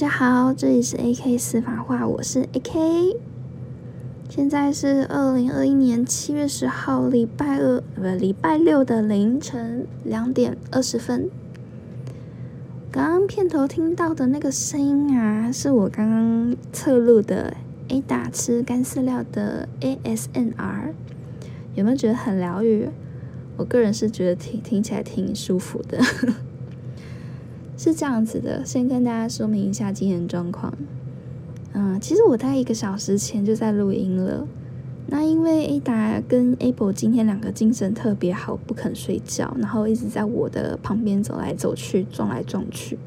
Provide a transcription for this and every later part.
大家好，这里是 AK 司法话，我是 AK。现在是二零二一年七月十号礼拜二，不，礼拜六的凌晨两点二十分。刚刚片头听到的那个声音啊，是我刚刚侧录的 A 打吃干饲料的 ASNR，有没有觉得很疗愈？我个人是觉得听听起来挺舒服的。是这样子的，先跟大家说明一下今天状况。嗯，其实我大概一个小时前就在录音了。那因为 Ada 跟 A 宝今天两个精神特别好，不肯睡觉，然后一直在我的旁边走来走去，撞来撞去。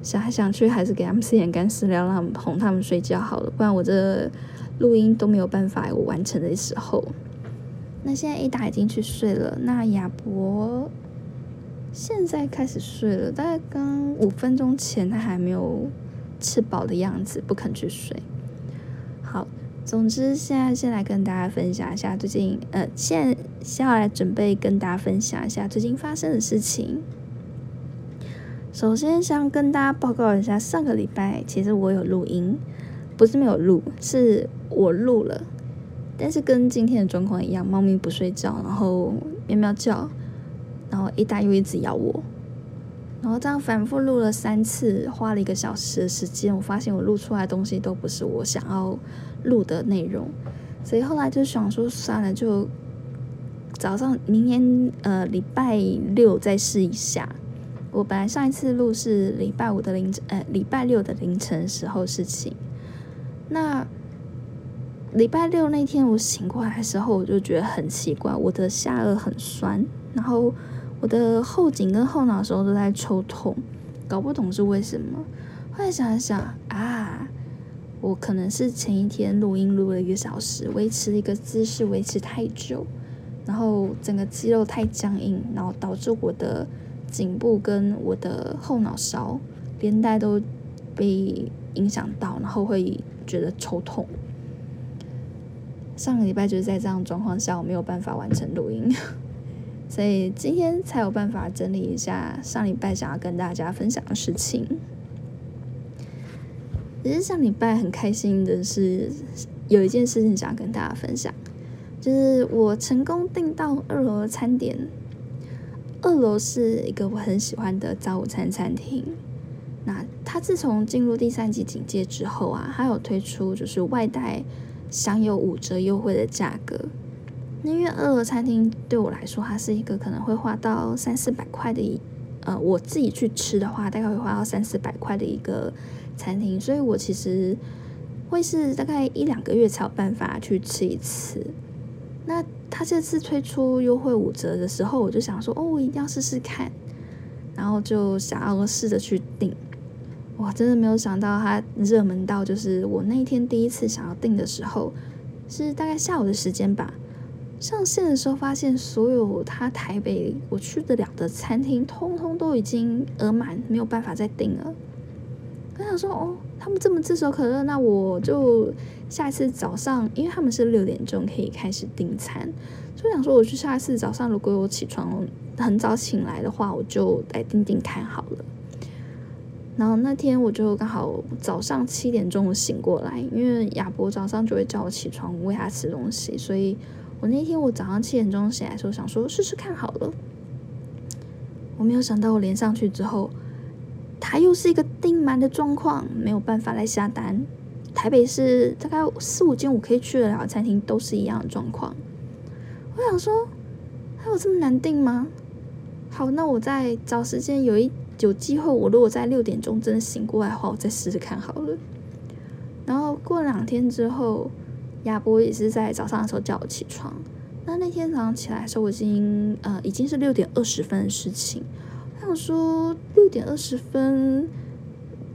想来想去，还是给他们 吃点干饲料，让他们哄他们睡觉好了，不然我这录音都没有办法我完成的时候。那现在 Ada 已经去睡了，那亚博。现在开始睡了，大概刚五分钟前他还没有吃饱的样子，不肯去睡。好，总之现在先来跟大家分享一下最近，呃，现在先来准备跟大家分享一下最近发生的事情。首先想跟大家报告一下，上个礼拜其实我有录音，不是没有录，是我录了，但是跟今天的状况一样，猫咪不睡觉，然后喵喵叫。然后一打又一直咬我，然后这样反复录了三次，花了一个小时的时间，我发现我录出来的东西都不是我想要录的内容，所以后来就想说算了，就早上明天呃礼拜六再试一下。我本来上一次录是礼拜五的凌晨，呃礼拜六的凌晨时候事情。那礼拜六那天我醒过来的时候，我就觉得很奇怪，我的下颚很酸，然后。我的后颈跟后脑勺都在抽痛，搞不懂是为什么。后来想一想啊，我可能是前一天录音录了一个小时，维持一个姿势维持太久，然后整个肌肉太僵硬，然后导致我的颈部跟我的后脑勺连带都被影响到，然后会觉得抽痛。上个礼拜就是在这样状况下，我没有办法完成录音。所以今天才有办法整理一下上礼拜想要跟大家分享的事情。其实上礼拜很开心的是，有一件事情想要跟大家分享，就是我成功订到二楼的餐点。二楼是一个我很喜欢的早午餐餐厅。那它自从进入第三级警戒之后啊，它有推出就是外带享有五折优惠的价格。因为二楼餐厅对我来说，它是一个可能会花到三四百块的一，呃，我自己去吃的话，大概会花到三四百块的一个餐厅，所以我其实会是大概一两个月才有办法去吃一次。那他这次推出优惠五折的时候，我就想说，哦，我一定要试试看，然后就想要试着去订。哇，真的没有想到它热门到，就是我那一天第一次想要订的时候，是大概下午的时间吧。上线的时候，发现所有他台北我去得了的餐厅，通通都已经额满，没有办法再订了。我想说，哦，他们这么炙手可热，那我就下一次早上，因为他们是六点钟可以开始订餐，就想说，我去下一次早上，如果我起床很早醒来的话，我就来订订看好了。然后那天我就刚好早上七点钟醒过来，因为亚博早上就会叫我起床喂他吃东西，所以。我那天我早上七点钟醒来的时候，想说试试看好了。我没有想到我连上去之后，它又是一个订满的状况，没有办法来下单。台北市大概四五间我可以去得了餐厅都是一样的状况。我想说，还有这么难订吗？好，那我再找时间，有一有机会，我如果在六点钟真的醒过来的话，我再试试看好了。然后过两天之后。亚波也是在早上的时候叫我起床。那那天早上起来的时候，我已经呃已经是六点二十分的事情。我想说六点二十分，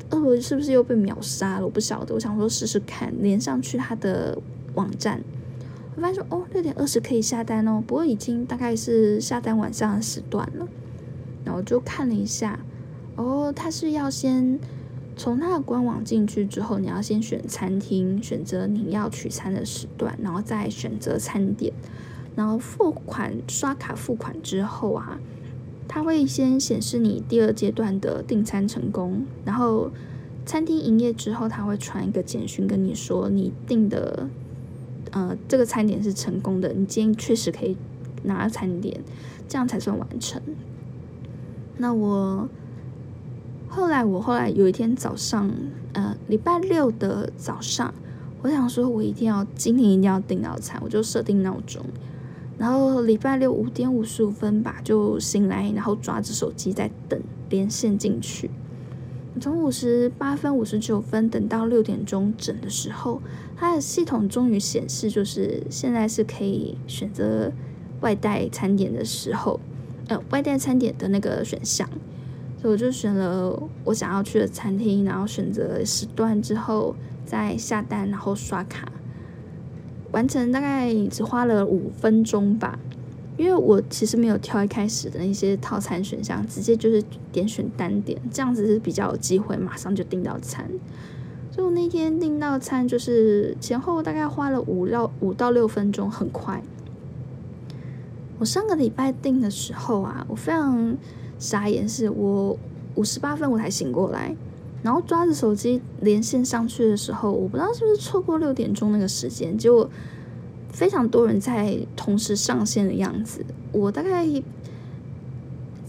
二楼是不是又被秒杀了？我不晓得。我想说试试看，连上去他的网站，我发现说哦六点二十可以下单哦，不过已经大概是下单晚上的时段了。然后就看了一下，哦，他是要先。从他的官网进去之后，你要先选餐厅，选择你要取餐的时段，然后再选择餐点，然后付款刷卡付款之后啊，他会先显示你第二阶段的订餐成功，然后餐厅营业之后，他会传一个简讯跟你说，你订的呃这个餐点是成功的，你今天确实可以拿餐点，这样才算完成。那我后来，我后来有一天早上，呃，礼拜六的早上，我想说，我一定要今天一定要订到餐，我就设定闹钟。然后礼拜六五点五十五分吧，就醒来，然后抓着手机在等连线进去。从五十八分五十九分等到六点钟整的时候，它的系统终于显示，就是现在是可以选择外带餐点的时候，呃，外带餐点的那个选项。所以我就选了我想要去的餐厅，然后选择时段之后再下单，然后刷卡。完成大概只花了五分钟吧，因为我其实没有挑一开始的那些套餐选项，直接就是点选单点，这样子是比较有机会马上就订到餐。所以我那天订到餐就是前后大概花了五到五到六分钟，很快。我上个礼拜订的时候啊，我非常傻眼，是我五十八分我才醒过来。然后抓着手机连线上去的时候，我不知道是不是错过六点钟那个时间，结果非常多人在同时上线的样子。我大概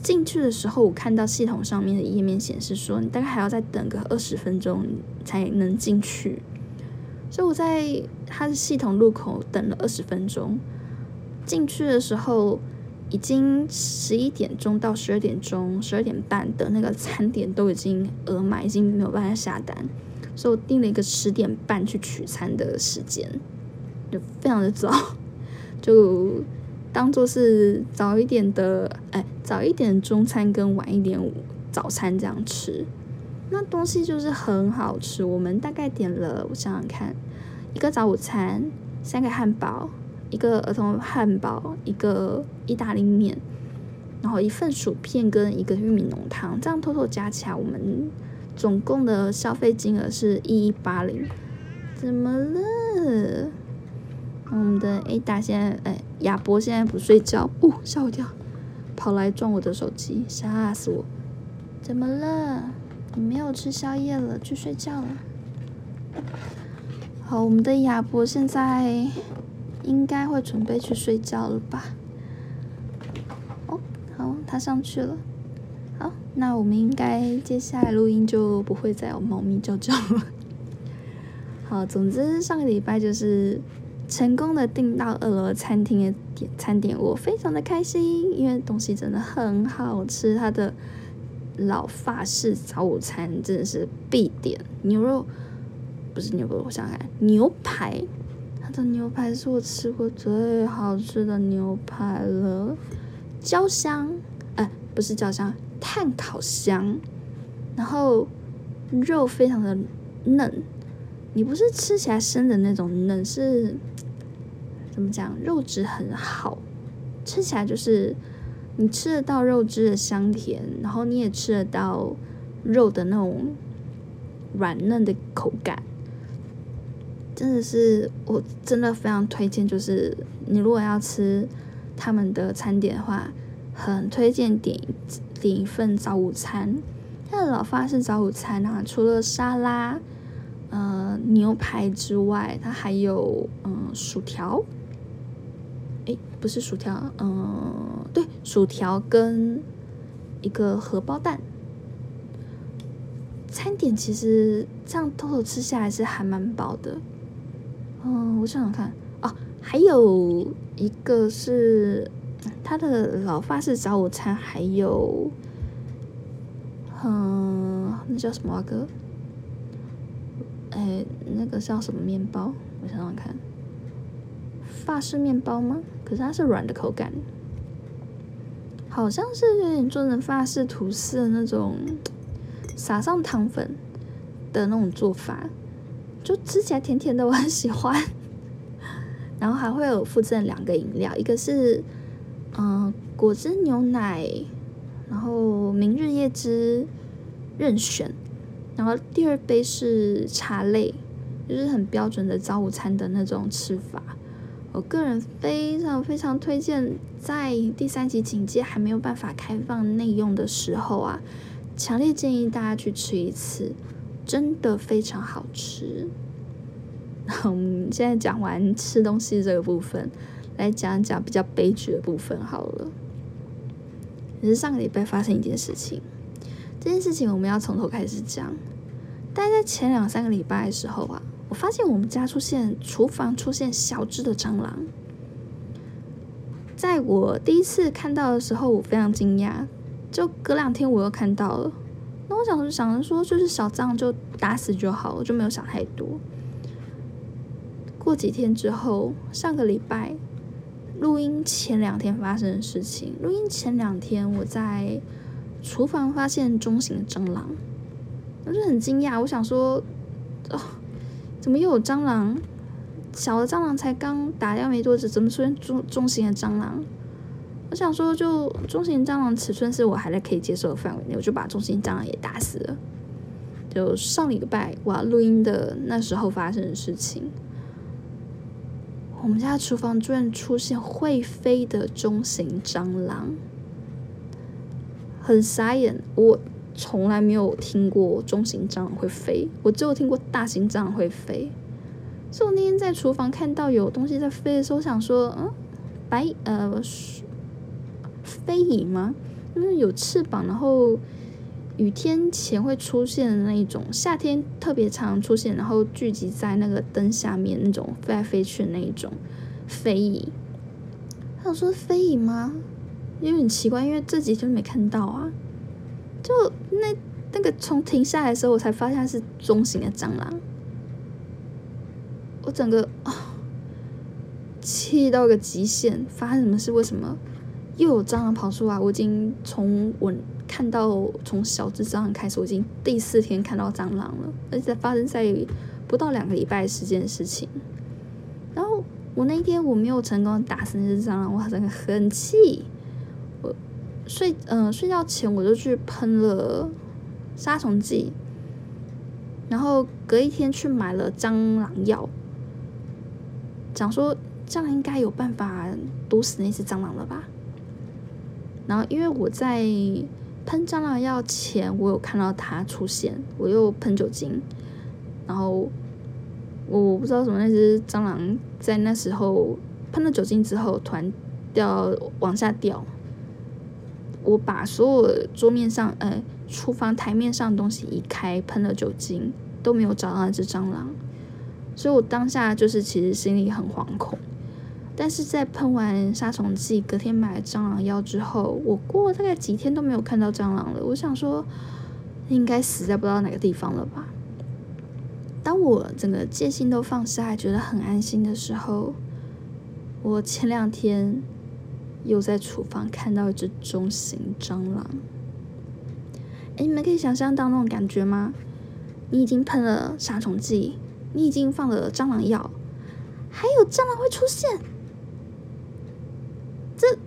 进去的时候，我看到系统上面的页面显示说，你大概还要再等个二十分钟才能进去。所以我在它的系统入口等了二十分钟，进去的时候。已经十一点钟到十二点钟、十二点半的那个餐点都已经额满，已经没有办法下单，所以我定了一个十点半去取餐的时间，就非常的早，就当做是早一点的，哎，早一点中餐跟晚一点早餐这样吃。那东西就是很好吃，我们大概点了，我想想看，一个早午餐，三个汉堡。一个儿童汉堡，一个意大利面，然后一份薯片跟一个玉米浓汤，这样偷偷加起来，我们总共的消费金额是一一八零。怎么了？我们的 Ada 现在，哎，亚博现在不睡觉，哦，吓我一跳，跑来撞我的手机，吓死我！怎么了？你没有吃宵夜了，去睡觉了。好，我们的亚博现在。应该会准备去睡觉了吧？哦，好，他上去了。好，那我们应该接下来录音就不会再有猫咪叫叫了。好，总之上个礼拜就是成功的订到二楼餐厅的点餐点，我非常的开心，因为东西真的很好吃。它的老法式早午餐真的是必点，牛肉不是牛肉，我想想看，牛排。的牛排是我吃过最好吃的牛排了，焦香，哎，不是焦香，炭烤香，然后肉非常的嫩，你不是吃起来生的那种嫩，是怎么讲？肉质很好，吃起来就是你吃得到肉汁的香甜，然后你也吃得到肉的那种软嫩的口感。真的是，我真的非常推荐。就是你如果要吃他们的餐点的话，很推荐点点一份早午餐。他的老法式早午餐啊，除了沙拉、呃牛排之外，它还有嗯薯条。诶，不是薯条，嗯，对，薯条跟一个荷包蛋。餐点其实这样偷偷吃下来是还蛮饱的。嗯，我想想看哦，还有一个是他的老法式早午餐，还有，嗯，那叫什么哥？哎，那个叫什么面包？我想想看，法式面包吗？可是它是软的口感，好像是有点做成法式吐司的那种，撒上糖粉的那种做法。就吃起来甜甜的，我很喜欢。然后还会有附赠两个饮料，一个是嗯果汁牛奶，然后明日椰汁任选。然后第二杯是茶类，就是很标准的早午餐的那种吃法。我个人非常非常推荐，在第三级警戒还没有办法开放内用的时候啊，强烈建议大家去吃一次。真的非常好吃。我们现在讲完吃东西这个部分，来讲讲比较悲剧的部分好了。也是上个礼拜发生一件事情，这件事情我们要从头开始讲。大概在前两三个礼拜的时候啊，我发现我们家出现厨房出现小只的蟑螂。在我第一次看到的时候，我非常惊讶。就隔两天我又看到了，那我想想着说，就是小蟑就打死就好，我就没有想太多。过几天之后，上个礼拜录音前两天发生的事情。录音前两天，我在厨房发现中型蟑螂，我就很惊讶。我想说，哦，怎么又有蟑螂？小的蟑螂才刚打掉没多久，怎么出现中中型的蟑螂？我想说，就中型蟑螂尺寸是我还在可以接受的范围内，我就把中型蟑螂也打死了。就上礼拜我要录音的那时候发生的事情。我们家厨房居然出现会飞的中型蟑螂，很傻眼。我从来没有听过中型蟑螂会飞，我只有听过大型蟑螂会飞。所以我那天在厨房看到有东西在飞的时候，我想说，嗯，白呃飞蚁吗？因为有翅膀，然后。雨天前会出现的那一种，夏天特别常出现，然后聚集在那个灯下面那种飞来飞去的那一种飞蚁。他想说飞蚁吗？有点奇怪，因为这几天没看到啊。就那那个从停下来的时候，我才发现是中型的蟑螂。我整个啊气到个极限，发生什么事？为什么又有蟑螂跑出来？我已经从我。看到从小只蟑螂开始，我已经第四天看到蟑螂了，而且发生在不到两个礼拜时间的事情。然后我那一天我没有成功打死那只蟑螂，我真的很气。我睡嗯睡觉前我就去喷了杀虫剂，然后隔一天去买了蟑螂药，讲说这样应该有办法毒死那只蟑螂了吧。然后因为我在。喷蟑螂药前，我有看到它出现，我又喷酒精，然后我不知道什么那只蟑螂在那时候喷了酒精之后，突然掉往下掉。我把所有桌面上、呃厨房台面上的东西移开，喷了酒精都没有找到那只蟑螂，所以我当下就是其实心里很惶恐。但是在喷完杀虫剂，隔天买了蟑螂药之后，我过了大概几天都没有看到蟑螂了。我想说，应该死在不知道哪个地方了吧。当我整个戒心都放下，觉得很安心的时候，我前两天又在厨房看到一只中型蟑螂。哎，你们可以想象到那种感觉吗？你已经喷了杀虫剂，你已经放了蟑螂药，还有蟑螂会出现。这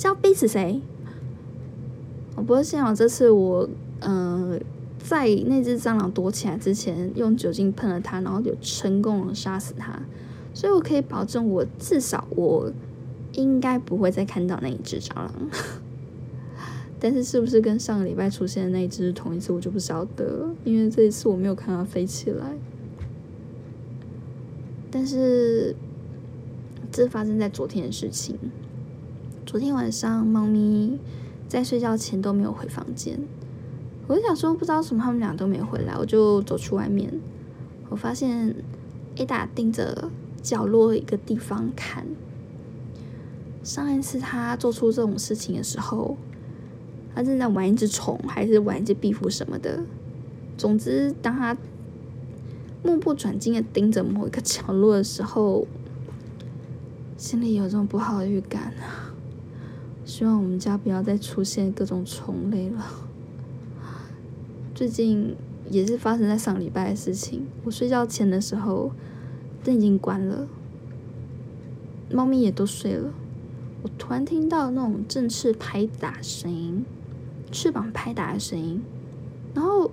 是要逼死谁？我不过幸好这次我，呃，在那只蟑螂躲起来之前，用酒精喷了它，然后就成功了杀死它，所以我可以保证，我至少我应该不会再看到那一只蟑螂。但是是不是跟上个礼拜出现的那一只是同一次，我就不晓得，因为这一次我没有看它飞起来。但是。这发生在昨天的事情。昨天晚上，猫咪在睡觉前都没有回房间。我想说，不知道什么，他们俩都没回来，我就走去外面。我发现 Ada 盯着角落一个地方看。上一次他做出这种事情的时候，他正在玩一只虫，还是玩一只壁虎什么的。总之，当他目不转睛的盯着某一个角落的时候，心里有种不好的预感啊！希望我们家不要再出现各种虫类了。最近也是发生在上礼拜的事情。我睡觉前的时候灯已经关了，猫咪也都睡了。我突然听到那种振翅拍打声音，翅膀拍打的声音。然后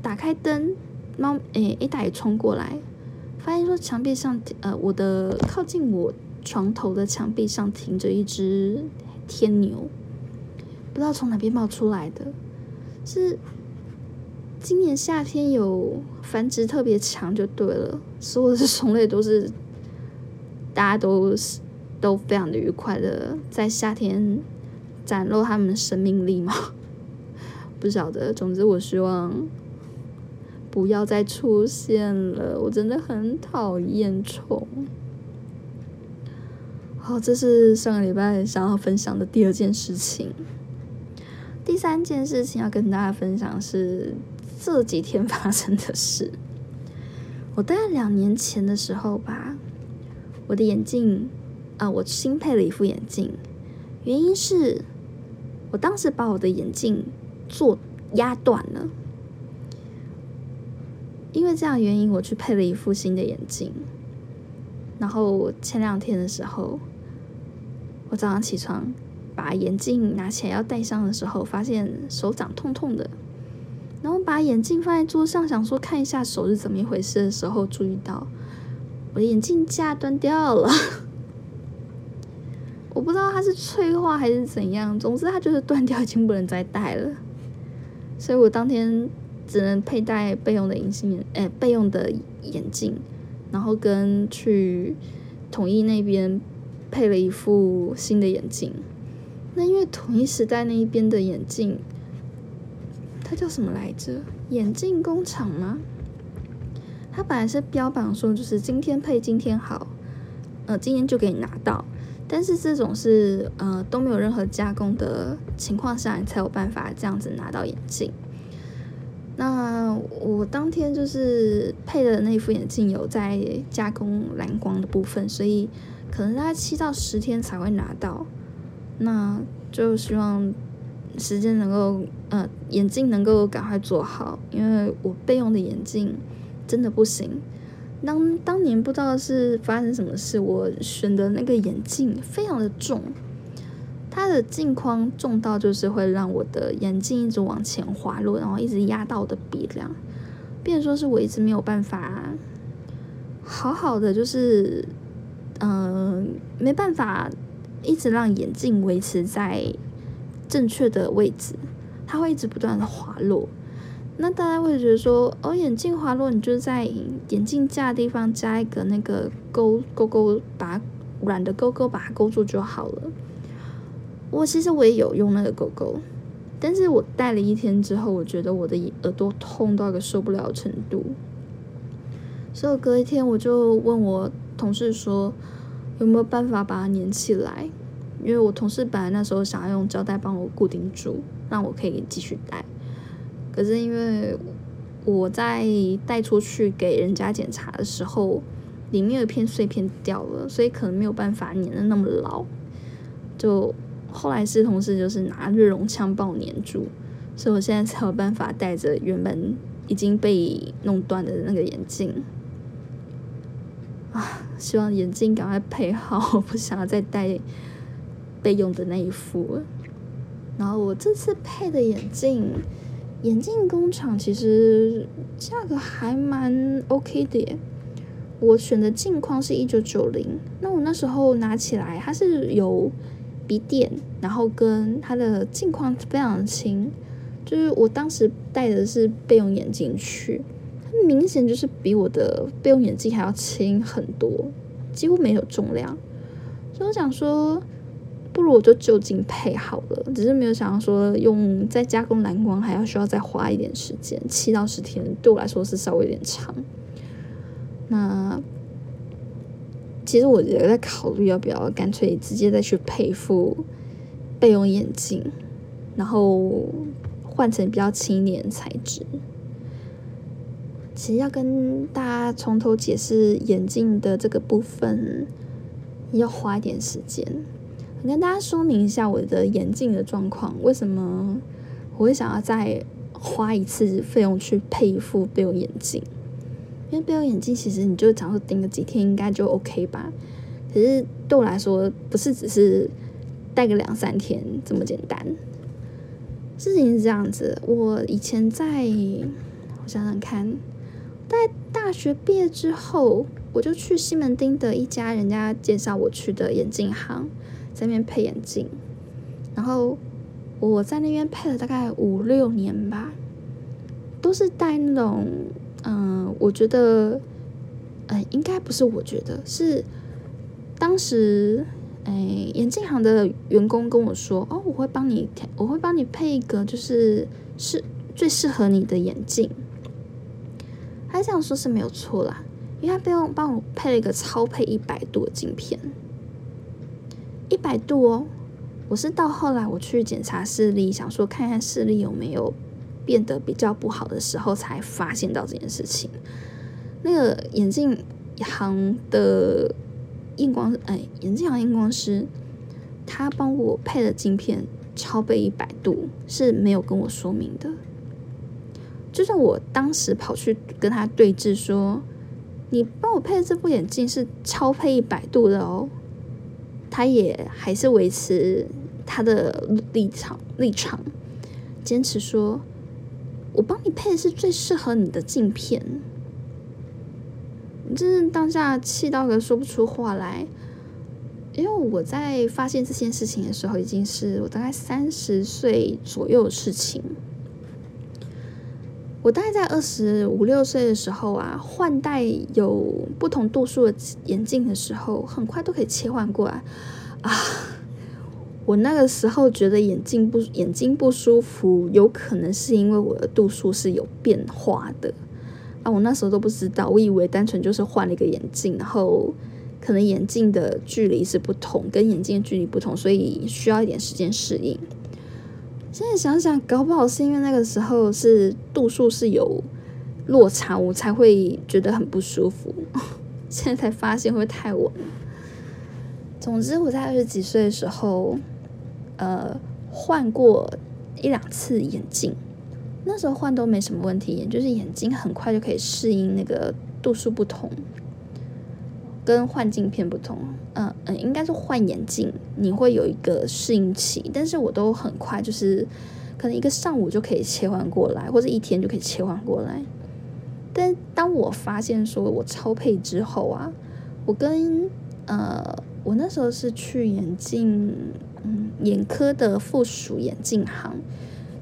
打开灯，猫诶一打也冲过来，发现说墙壁上呃我的靠近我。床头的墙壁上停着一只天牛，不知道从哪边冒出来的，是今年夏天有繁殖特别强就对了，所有的种类都是大家都是都非常的愉快的在夏天展露他们的生命力吗。不晓得，总之我希望不要再出现了，我真的很讨厌虫。好，这是上个礼拜想要分享的第二件事情。第三件事情要跟大家分享是这几天发生的事。我大概两年前的时候吧，我的眼镜啊，我新配了一副眼镜，原因是我当时把我的眼镜。做压断了，因为这样原因，我去配了一副新的眼镜。然后前两天的时候，我早上起床把眼镜拿起来要戴上的时候，发现手掌痛痛的。然后把眼镜放在桌上，想说看一下手是怎么一回事的时候，注意到我的眼镜架断掉了。我不知道它是脆化还是怎样，总之它就是断掉，已经不能再戴了。所以我当天只能佩戴备用的隐形眼，诶，备用的眼镜，然后跟去统一那边配了一副新的眼镜。那因为统一时代那一边的眼镜，它叫什么来着？眼镜工厂吗？它本来是标榜说就是今天配今天好，呃，今天就给你拿到。但是这种是呃都没有任何加工的情况下，你才有办法这样子拿到眼镜。那我当天就是配的那副眼镜有在加工蓝光的部分，所以可能大概七到十天才会拿到。那就希望时间能够呃眼镜能够赶快做好，因为我备用的眼镜真的不行。当当年不知道是发生什么事，我选的那个眼镜非常的重，它的镜框重到就是会让我的眼镜一直往前滑落，然后一直压到我的鼻梁，变说是我一直没有办法好好的，就是嗯没办法一直让眼镜维持在正确的位置，它会一直不断的滑落。那大家会觉得说，哦，眼镜滑落，你就在眼镜架的地方加一个那个钩钩钩，把软的钩钩把它勾住就好了。我其实我也有用那个钩钩，但是我戴了一天之后，我觉得我的耳朵痛到一个受不了程度，所以我隔一天我就问我同事说，有没有办法把它粘起来？因为我同事本来那时候想要用胶带帮我固定住，让我可以继续戴。可是因为我在带出去给人家检查的时候，里面有一片碎片掉了，所以可能没有办法粘的那么牢。就后来是同事就是拿热熔枪帮我粘住，所以我现在才有办法戴着原本已经被弄断的那个眼镜。啊，希望眼镜赶快配好，我 不想要再戴备用的那一副。然后我这次配的眼镜。眼镜工厂其实价格还蛮 OK 的耶。我选的镜框是一九九零，那我那时候拿起来，它是有笔垫，然后跟它的镜框非常轻，就是我当时戴的是备用眼镜去，明显就是比我的备用眼镜还要轻很多，几乎没有重量，所以我想说。不如我就就近配好了，只是没有想到说用再加工蓝光还要需要再花一点时间，七到十天对我来说是稍微有点长。那其实我也在考虑要不要干脆直接再去配副备用眼镜，然后换成比较轻一点的材质。其实要跟大家从头解释眼镜的这个部分，要花一点时间。我跟大家说明一下我的眼镜的状况，为什么我会想要再花一次费用去配一副备用眼镜？因为备用眼镜其实你就假如盯个几天应该就 OK 吧。可是对我来说，不是只是戴个两三天这么简单。事情是这样子，我以前在我想想看，在大学毕业之后，我就去西门町的一家人家介绍我去的眼镜行。在那边配眼镜，然后我在那边配了大概五六年吧，都是戴那种，嗯，我觉得，呃，应该不是，我觉得是当时，哎，眼镜行的员工跟我说，哦，我会帮你，我会帮你配一个，就是是最适合你的眼镜。他这样说是没有错啦，因为他不用帮我配了一个超配一百度的镜片，一百度哦。我是到后来我去检查视力，想说看看视力有没有变得比较不好的时候，才发现到这件事情。那个眼镜行的验光，哎，眼镜行验光师，他帮我配的镜片超倍一百度是没有跟我说明的。就算我当时跑去跟他对峙，说你帮我配的这副眼镜是超配一百度的哦。他也还是维持他的立场，立场坚持说：“我帮你配的是最适合你的镜片。”真是当下气到个说不出话来。因为我在发现这件事情的时候，已经是我大概三十岁左右的事情。我大概在二十五六岁的时候啊，换戴有不同度数的眼镜的时候，很快都可以切换过来啊。我那个时候觉得眼镜不眼睛不舒服，有可能是因为我的度数是有变化的啊。我那时候都不知道，我以为单纯就是换了一个眼镜，然后可能眼镜的距离是不同，跟眼镜的距离不同，所以需要一点时间适应。现在想想，搞不好是因为那个时候是度数是有落差，我才会觉得很不舒服。现在才发现会太晚。总之，我在二十几岁的时候，呃，换过一两次眼镜，那时候换都没什么问题，也就是眼睛很快就可以适应那个度数不同。跟换镜片不同，嗯嗯，应该是换眼镜，你会有一个适应期，但是我都很快，就是可能一个上午就可以切换过来，或者一天就可以切换过来。但当我发现说我超配之后啊，我跟呃，我那时候是去眼镜，嗯，眼科的附属眼镜行，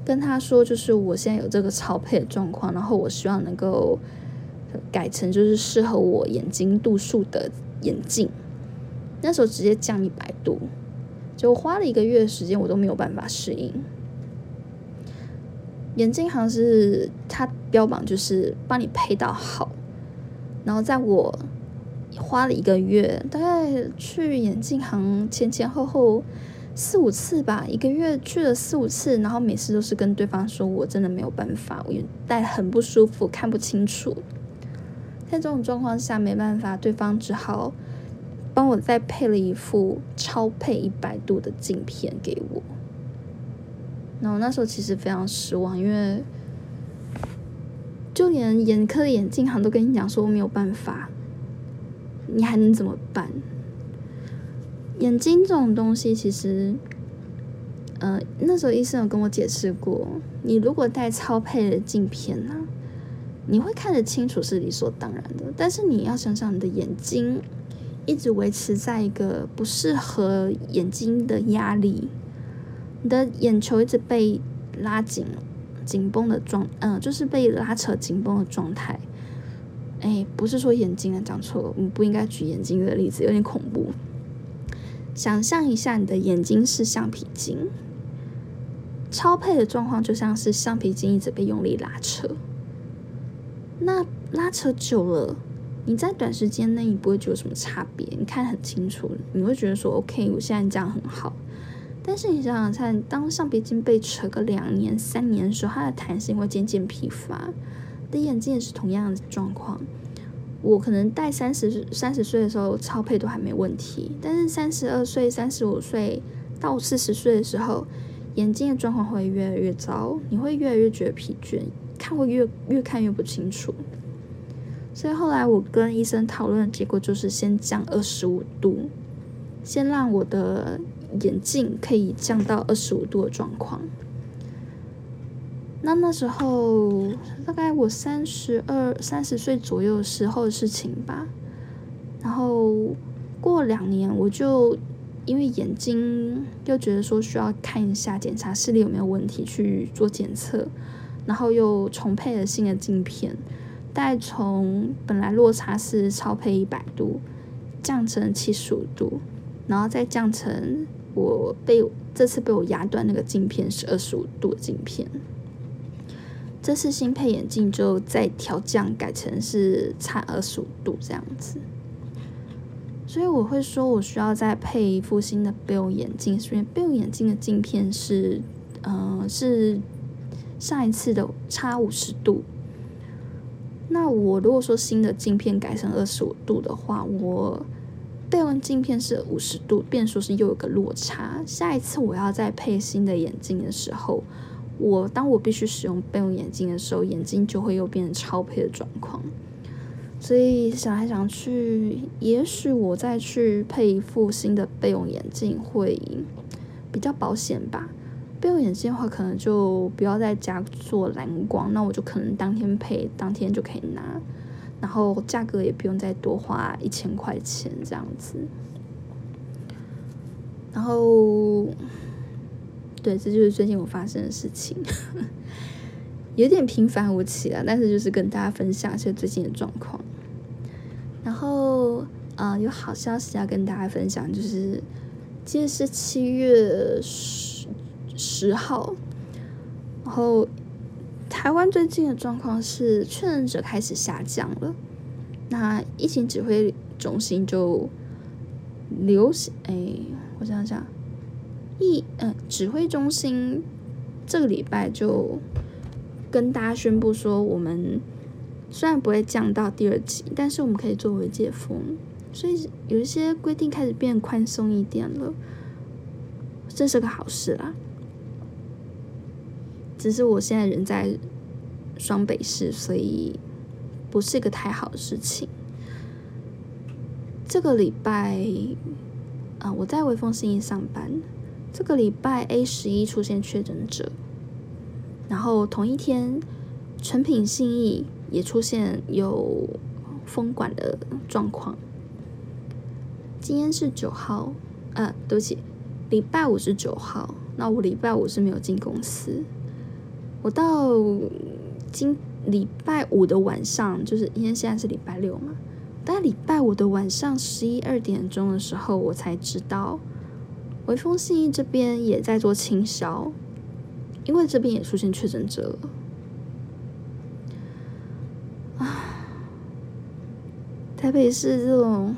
跟他说，就是我现在有这个超配的状况，然后我希望能够。改成就是适合我眼睛度数的眼镜，那时候直接降一百度，就花了一个月的时间，我都没有办法适应。眼镜行是它标榜就是帮你配到好，然后在我花了一个月，大概去眼镜行前前后后四五次吧，一个月去了四五次，然后每次都是跟对方说我真的没有办法，我戴很不舒服，看不清楚。在这种状况下，没办法，对方只好帮我再配了一副超配一百度的镜片给我。然后那时候其实非常失望，因为就连眼科的眼镜行都跟你讲说我没有办法，你还能怎么办？眼睛这种东西，其实，呃，那时候医生有跟我解释过，你如果戴超配的镜片呢？你会看得清楚是理所当然的，但是你要想想，你的眼睛一直维持在一个不适合眼睛的压力，你的眼球一直被拉紧、紧绷的状，嗯，就是被拉扯紧绷的状态。哎，不是说眼睛啊，讲错了，我们不应该举眼睛的例子，有点恐怖。想象一下，你的眼睛是橡皮筋，超配的状况就像是橡皮筋一直被用力拉扯。那拉扯久了，你在短时间内你不会觉得有什么差别，你看很清楚，你会觉得说 OK，我现在这样很好。但是你想想看，当橡皮筋被扯个两年、三年的时候，它的弹性会渐渐疲乏。的眼睛也是同样的状况。我可能戴三十三十岁的时候超配都还没问题，但是三十二岁、三十五岁到四十岁的时候，眼睛的状况会越来越糟，你会越来越觉得疲倦。看会越越看越不清楚，所以后来我跟医生讨论的结果就是先降二十五度，先让我的眼镜可以降到二十五度的状况。那那时候大概我三十二、三十岁左右时候的事情吧。然后过两年，我就因为眼睛又觉得说需要看一下检查视力有没有问题去做检测。然后又重配了新的镜片，再从本来落差是超配一百度，降成七十五度，然后再降成我被这次被我压断那个镜片是二十五度的镜片。这次新配眼镜就再调降改成是差二十五度这样子。所以我会说，我需要再配一副新的 Bill 眼镜，因为 Bill 眼镜的镜片是，呃，是上一次的差五十度。那我如果说新的镜片改成二十五度的话，我备用镜片是五十度，变说是又有个落差。下一次我要再配新的眼镜的时候，我当我必须使用备用眼镜的时候，眼镜就会又变成超配的状况。所以想来想去，也许我再去配一副新的备用眼镜会比较保险吧。备用眼镜的话，可能就不要在家做蓝光，那我就可能当天配，当天就可以拿，然后价格也不用再多花一千块钱这样子。然后，对，这就是最近我发生的事情，有点平凡无奇了，但是就是跟大家分享一下最近的状况。然后，呃，有好消息要跟大家分享，就是今天是七月十十号，然后台湾最近的状况是确诊者开始下降了。那疫情指挥中心就流行，哎，我想想，疫嗯指挥中心这个礼拜就跟大家宣布说，我们。虽然不会降到第二级，但是我们可以作为解封，所以有一些规定开始变宽松一点了，这是个好事啦。只是我现在人在双北市，所以不是一个太好的事情。这个礼拜，啊，我在微风信义上班。这个礼拜 A 十一出现确诊者，然后同一天，成品信义。也出现有封管的状况。今天是九号，呃，对不起，礼拜五是九号。那我礼拜五是没有进公司。我到今礼拜五的晚上，就是因为现在是礼拜六嘛，但礼拜五的晚上十一二点钟的时候，我才知道，微风信义这边也在做清销，因为这边也出现确诊者了。啊台北市这种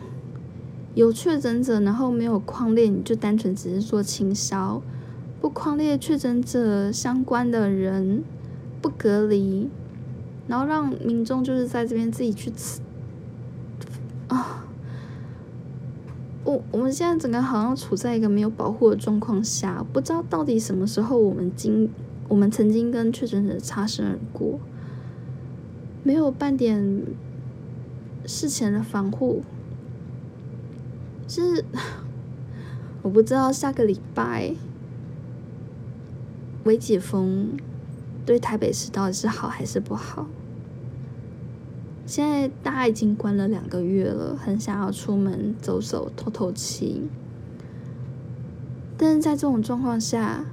有确诊者，然后没有框列，你就单纯只是做清销，不框列确诊者相关的人，不隔离，然后让民众就是在这边自己去吃啊。我我们现在整个好像处在一个没有保护的状况下，不知道到底什么时候我们经我们曾经跟确诊者擦身而过，没有半点。事前的防护是 我不知道下个礼拜微解封对台北市到底是好还是不好。现在大家已经关了两个月了，很想要出门走走透透气，但是在这种状况下，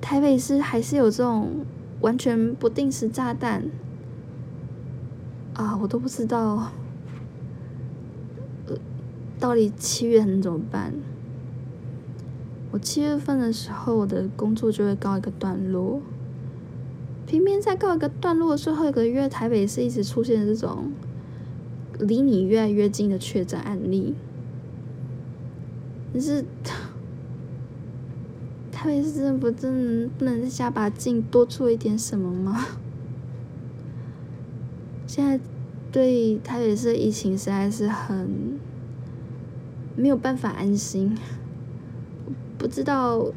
台北市还是有这种完全不定时炸弹。啊，我都不知道，呃，到底七月能怎么办？我七月份的时候，我的工作就会告一个段落。偏偏在告一个段落的最后一个月，台北是一直出现这种离你越来越近的确诊案例。可是，台北市政府真的不能再加把劲，多做一点什么吗？现在对台北市疫情实在是很没有办法安心，不知道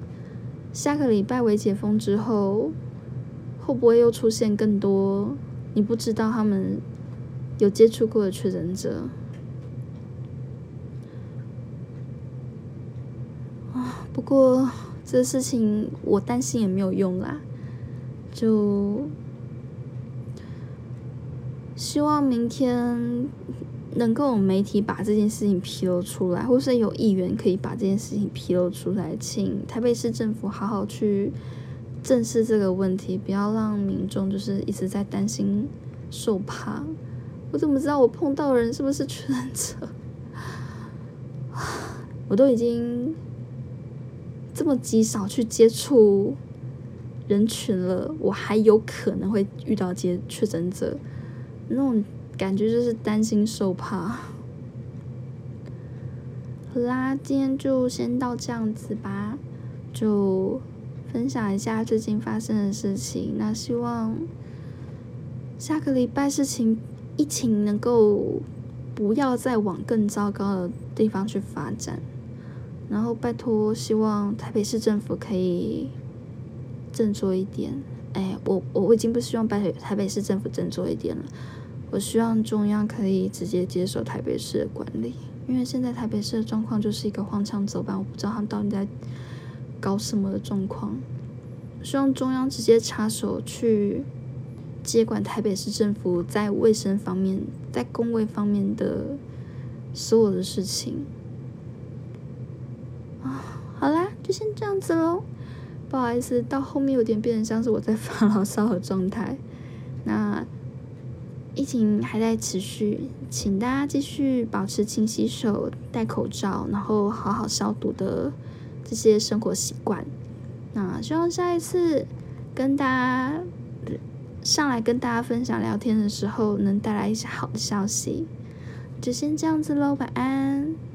下个礼拜微解封之后，会不会又出现更多你不知道他们有接触过的确诊者啊？不过这事情我担心也没有用啦，就。希望明天能够有媒体把这件事情披露出来，或是有议员可以把这件事情披露出来，请台北市政府好好去正视这个问题，不要让民众就是一直在担心受怕。我怎么知道我碰到人是不是确诊者？我都已经这么极少去接触人群了，我还有可能会遇到接确诊者，那种感觉就是担心受怕。好啦，今天就先到这样子吧，就分享一下最近发生的事情。那希望下个礼拜事情疫情能够不要再往更糟糕的地方去发展。然后拜托，希望台北市政府可以振作一点。哎，我我我已经不希望台台北市政府振作一点了，我希望中央可以直接接手台北市的管理。因为现在台北市的状况就是一个荒腔走板，我不知道他们到底在搞什么的状况。希望中央直接插手去接管台北市政府在卫生方面、在工位方面的所有的事情。啊，好啦，就先这样子喽。不好意思，到后面有点变成像是我在发牢骚的状态。那。疫情还在持续，请大家继续保持勤洗手、戴口罩，然后好好消毒的这些生活习惯。那希望下一次跟大家上来跟大家分享聊天的时候，能带来一些好的消息。就先这样子喽，晚安。